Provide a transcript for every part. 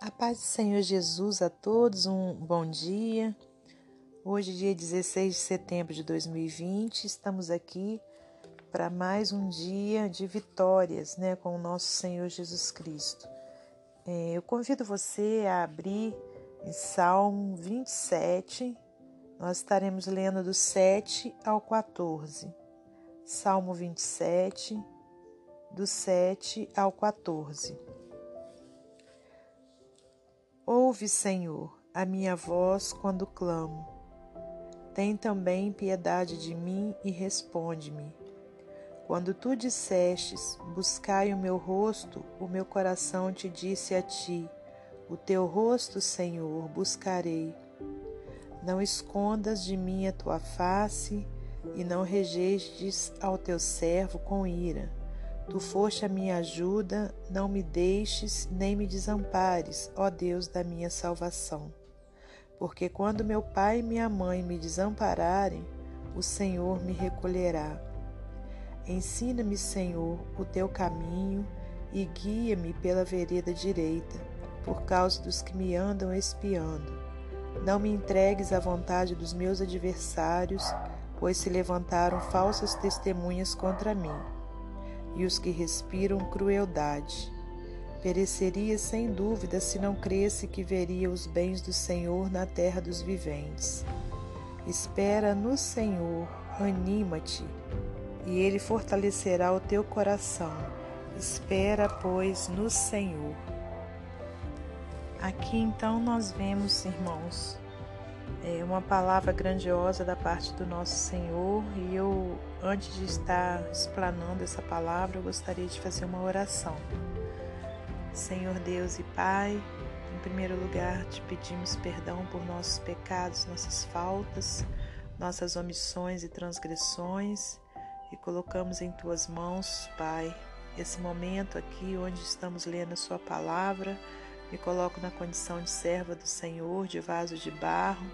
A paz do Senhor Jesus a todos, um bom dia. Hoje, dia 16 de setembro de 2020, estamos aqui para mais um dia de vitórias né, com o nosso Senhor Jesus Cristo. É, eu convido você a abrir em Salmo 27, nós estaremos lendo do 7 ao 14. Salmo 27, do 7 ao 14. Ouve, Senhor, a minha voz quando clamo. Tem também piedade de mim e responde-me. Quando tu dissestes, buscai o meu rosto, o meu coração te disse a ti: O teu rosto, Senhor, buscarei. Não escondas de mim a tua face e não rejeites ao teu servo com ira. Tu foste a minha ajuda, não me deixes nem me desampares, ó Deus da minha salvação. Porque quando meu pai e minha mãe me desampararem, o Senhor me recolherá. Ensina-me, Senhor, o teu caminho e guia-me pela vereda direita, por causa dos que me andam espiando. Não me entregues à vontade dos meus adversários, pois se levantaram falsas testemunhas contra mim e os que respiram crueldade. Pereceria sem dúvida se não cresce que veria os bens do Senhor na terra dos viventes. Espera no Senhor, anima-te, e Ele fortalecerá o teu coração. Espera, pois, no Senhor. Aqui então nós vemos, irmãos, é uma palavra grandiosa da parte do nosso Senhor e eu, antes de estar explanando essa palavra, eu gostaria de fazer uma oração. Senhor Deus e Pai, em primeiro lugar te pedimos perdão por nossos pecados, nossas faltas, nossas omissões e transgressões e colocamos em tuas mãos, Pai, esse momento aqui onde estamos lendo a Sua palavra. Me coloco na condição de serva do Senhor, de vaso de barro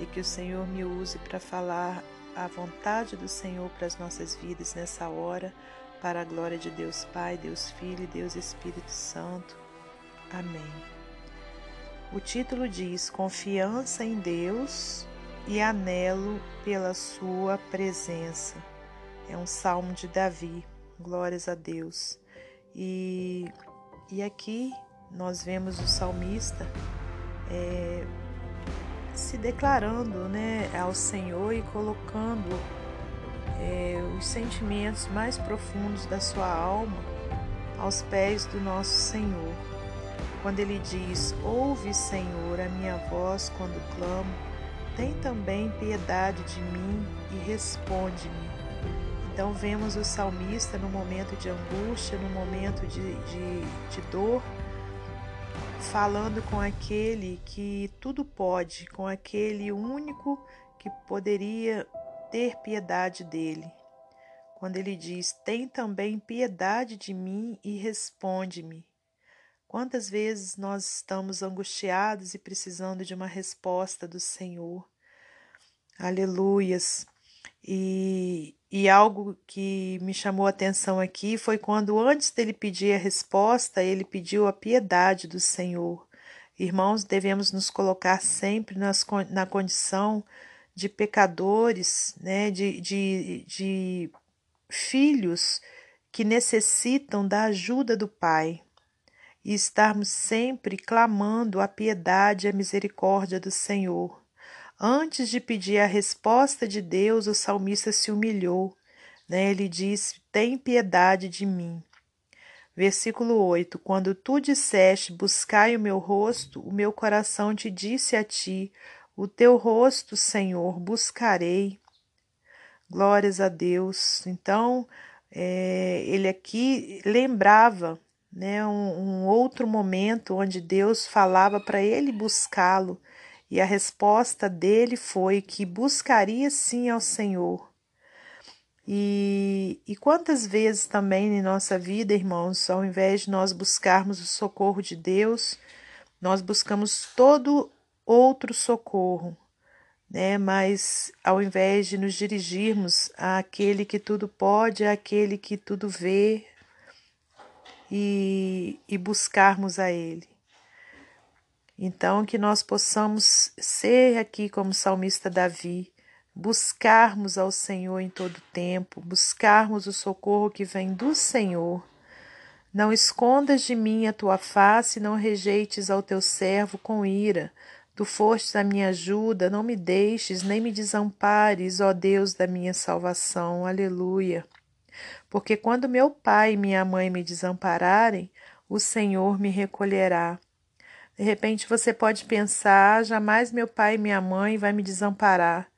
e que o Senhor me use para falar a vontade do Senhor para as nossas vidas nessa hora, para a glória de Deus Pai, Deus Filho e Deus Espírito Santo. Amém. O título diz Confiança em Deus e anelo pela Sua presença. É um salmo de Davi. Glórias a Deus. E, e aqui nós vemos o salmista é, se declarando né, ao Senhor e colocando é, os sentimentos mais profundos da sua alma aos pés do nosso Senhor. Quando ele diz: Ouve, Senhor, a minha voz quando clamo, tem também piedade de mim e responde-me. Então, vemos o salmista no momento de angústia, no momento de, de, de dor falando com aquele que tudo pode, com aquele único que poderia ter piedade dele. Quando ele diz: Tem também piedade de mim e responde-me. Quantas vezes nós estamos angustiados e precisando de uma resposta do Senhor? Aleluias. E, e algo que me chamou a atenção aqui foi quando, antes dele pedir a resposta, ele pediu a piedade do Senhor. Irmãos, devemos nos colocar sempre nas, na condição de pecadores, né, de, de, de filhos que necessitam da ajuda do Pai e estarmos sempre clamando a piedade e a misericórdia do Senhor. Antes de pedir a resposta de Deus, o salmista se humilhou. Né? Ele disse: Tem piedade de mim. Versículo 8: Quando tu disseste, buscai o meu rosto, o meu coração te disse a ti: O teu rosto, Senhor, buscarei. Glórias a Deus. Então, é, ele aqui lembrava né, um, um outro momento onde Deus falava para ele buscá-lo e a resposta dele foi que buscaria sim ao Senhor. E, e quantas vezes também em nossa vida, irmãos, ao invés de nós buscarmos o socorro de Deus, nós buscamos todo outro socorro, né? Mas ao invés de nos dirigirmos àquele que tudo pode, àquele que tudo vê e, e buscarmos a Ele. Então, que nós possamos ser aqui como salmista Davi, buscarmos ao Senhor em todo tempo, buscarmos o socorro que vem do Senhor. Não escondas de mim a tua face, não rejeites ao teu servo com ira. Tu fostes a minha ajuda, não me deixes, nem me desampares, ó Deus da minha salvação. Aleluia. Porque quando meu pai e minha mãe me desampararem, o Senhor me recolherá. De repente você pode pensar: jamais meu pai e minha mãe vai me desamparar.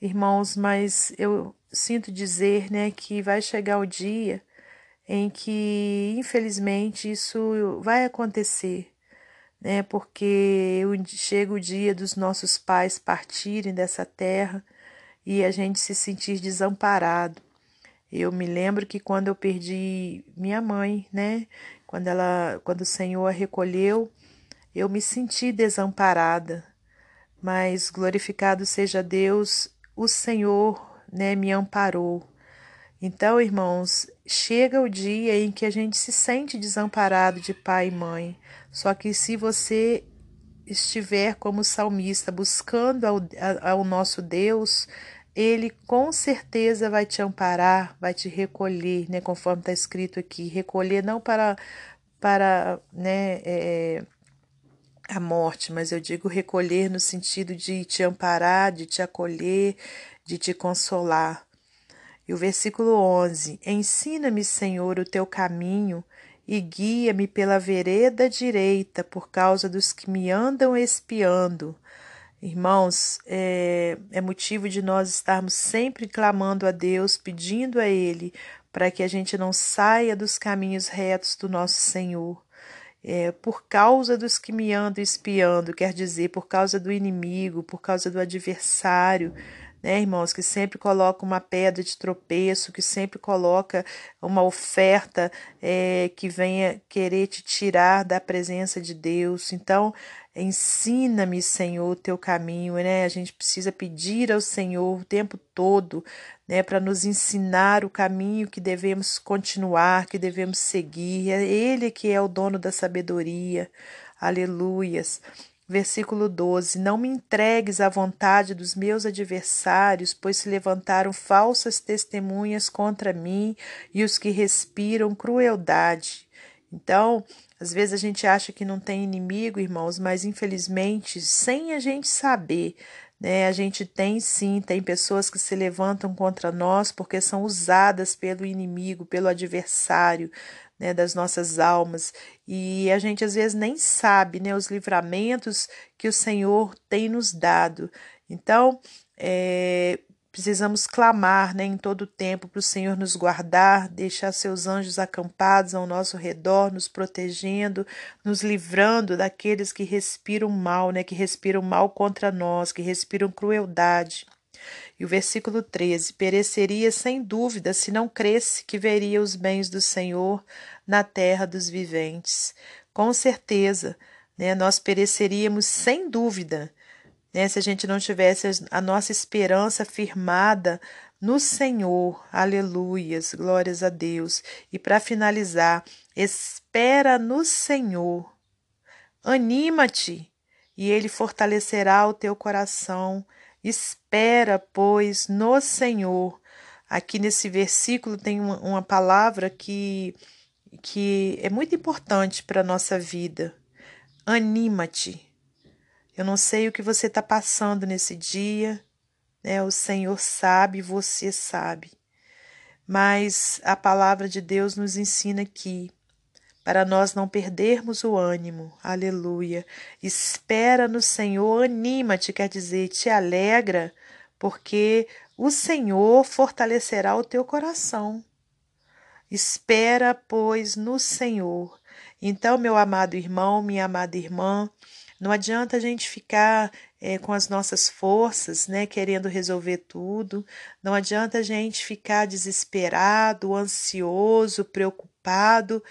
Irmãos, mas eu sinto dizer, né, que vai chegar o dia em que, infelizmente, isso vai acontecer, né, porque chega o dia dos nossos pais partirem dessa terra e a gente se sentir desamparado. Eu me lembro que quando eu perdi minha mãe, né, quando ela, quando o Senhor a recolheu, eu me senti desamparada, mas glorificado seja Deus, o Senhor né, me amparou. Então, irmãos, chega o dia em que a gente se sente desamparado de pai e mãe. Só que se você estiver como salmista buscando ao, ao nosso Deus, ele com certeza vai te amparar, vai te recolher, né, conforme está escrito aqui, recolher não para para né, é, a morte, mas eu digo recolher no sentido de te amparar, de te acolher, de te consolar. E o versículo 11: Ensina-me, Senhor, o teu caminho e guia-me pela vereda direita por causa dos que me andam espiando. Irmãos, é, é motivo de nós estarmos sempre clamando a Deus, pedindo a Ele para que a gente não saia dos caminhos retos do nosso Senhor. É, por causa dos que me andam espiando, quer dizer, por causa do inimigo, por causa do adversário, né, irmãos, que sempre coloca uma pedra de tropeço, que sempre coloca uma oferta é, que venha querer te tirar da presença de Deus. Então, ensina-me, Senhor, o teu caminho, né? A gente precisa pedir ao Senhor o tempo todo, né, para nos ensinar o caminho que devemos continuar, que devemos seguir. É Ele que é o dono da sabedoria. Aleluias. Versículo 12: Não me entregues à vontade dos meus adversários, pois se levantaram falsas testemunhas contra mim e os que respiram crueldade. Então, às vezes a gente acha que não tem inimigo, irmãos, mas infelizmente, sem a gente saber, né, a gente tem sim, tem pessoas que se levantam contra nós porque são usadas pelo inimigo, pelo adversário, né, das nossas almas. E a gente às vezes nem sabe né, os livramentos que o Senhor tem nos dado. Então, é, precisamos clamar né, em todo o tempo para o Senhor nos guardar, deixar seus anjos acampados ao nosso redor, nos protegendo, nos livrando daqueles que respiram mal, né, que respiram mal contra nós, que respiram crueldade. E o versículo 13: Pereceria sem dúvida se não cresce que veria os bens do Senhor na terra dos viventes. Com certeza, né, nós pereceríamos sem dúvida, né, se a gente não tivesse a nossa esperança firmada no Senhor. Aleluias, glórias a Deus. E para finalizar, espera no Senhor. Anima-te, e ele fortalecerá o teu coração. Espera, pois, no Senhor. Aqui nesse versículo tem uma, uma palavra que, que é muito importante para a nossa vida. Anima-te. Eu não sei o que você está passando nesse dia, né? O Senhor sabe, você sabe. Mas a palavra de Deus nos ensina aqui para nós não perdermos o ânimo. Aleluia. Espera no Senhor, anima-te, quer dizer, te alegra, porque o Senhor fortalecerá o teu coração. Espera, pois, no Senhor. Então, meu amado irmão, minha amada irmã, não adianta a gente ficar é, com as nossas forças, né, querendo resolver tudo. Não adianta a gente ficar desesperado, ansioso, preocupado,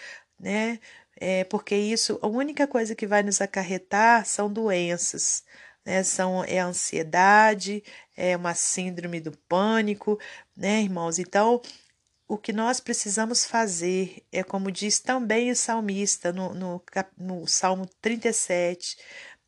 né? É, porque isso, a única coisa que vai nos acarretar são doenças, né? São, é a ansiedade, é uma síndrome do pânico, né, irmãos? Então, o que nós precisamos fazer é como diz também o salmista no, no, no Salmo 37,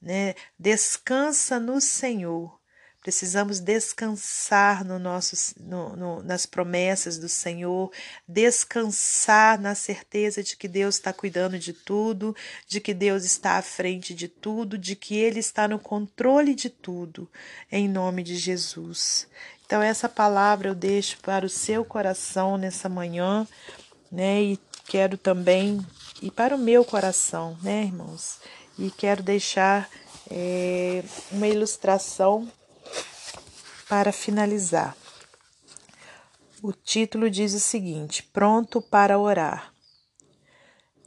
né? Descansa no Senhor. Precisamos descansar no nosso, no, no, nas promessas do Senhor, descansar na certeza de que Deus está cuidando de tudo, de que Deus está à frente de tudo, de que Ele está no controle de tudo, em nome de Jesus. Então, essa palavra eu deixo para o seu coração nessa manhã, né? E quero também, e para o meu coração, né, irmãos? E quero deixar é, uma ilustração para finalizar. O título diz o seguinte: Pronto para orar.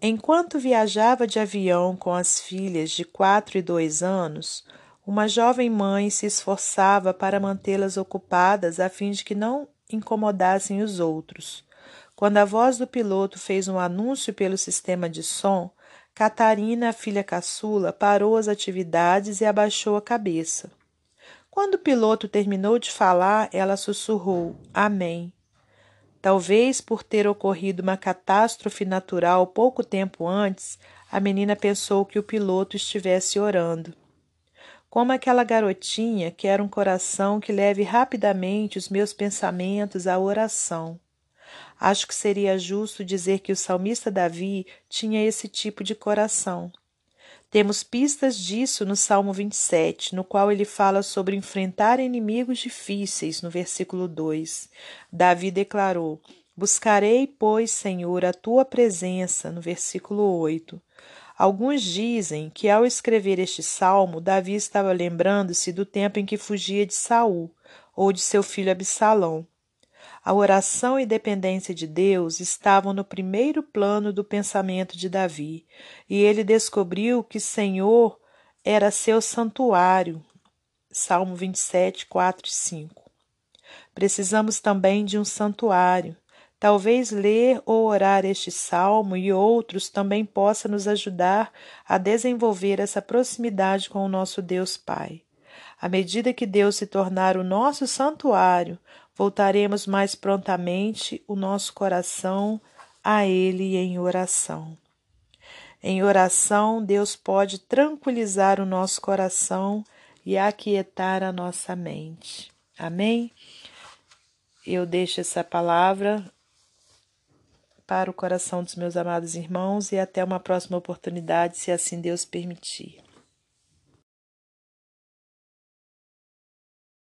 Enquanto viajava de avião com as filhas de quatro e dois anos, uma jovem mãe se esforçava para mantê-las ocupadas a fim de que não incomodassem os outros. Quando a voz do piloto fez um anúncio pelo sistema de som, Catarina, a filha caçula, parou as atividades e abaixou a cabeça. Quando o piloto terminou de falar, ela sussurrou: Amém. Talvez por ter ocorrido uma catástrofe natural pouco tempo antes, a menina pensou que o piloto estivesse orando. Como aquela garotinha quer um coração que leve rapidamente os meus pensamentos à oração. Acho que seria justo dizer que o salmista Davi tinha esse tipo de coração. Temos pistas disso no Salmo 27, no qual ele fala sobre enfrentar inimigos difíceis, no versículo 2. Davi declarou: Buscarei, pois, Senhor, a tua presença, no versículo 8. Alguns dizem que ao escrever este salmo, Davi estava lembrando-se do tempo em que fugia de Saul ou de seu filho Absalão. A oração e dependência de Deus estavam no primeiro plano do pensamento de Davi, e ele descobriu que Senhor era seu santuário. Salmo 27, 4 e 5. Precisamos também de um santuário. Talvez ler ou orar este salmo e outros também possa nos ajudar a desenvolver essa proximidade com o nosso Deus Pai. À medida que Deus se tornar o nosso santuário, voltaremos mais prontamente o nosso coração a Ele em oração. Em oração, Deus pode tranquilizar o nosso coração e aquietar a nossa mente. Amém? Eu deixo essa palavra para o coração dos meus amados irmãos e até uma próxima oportunidade, se assim Deus permitir.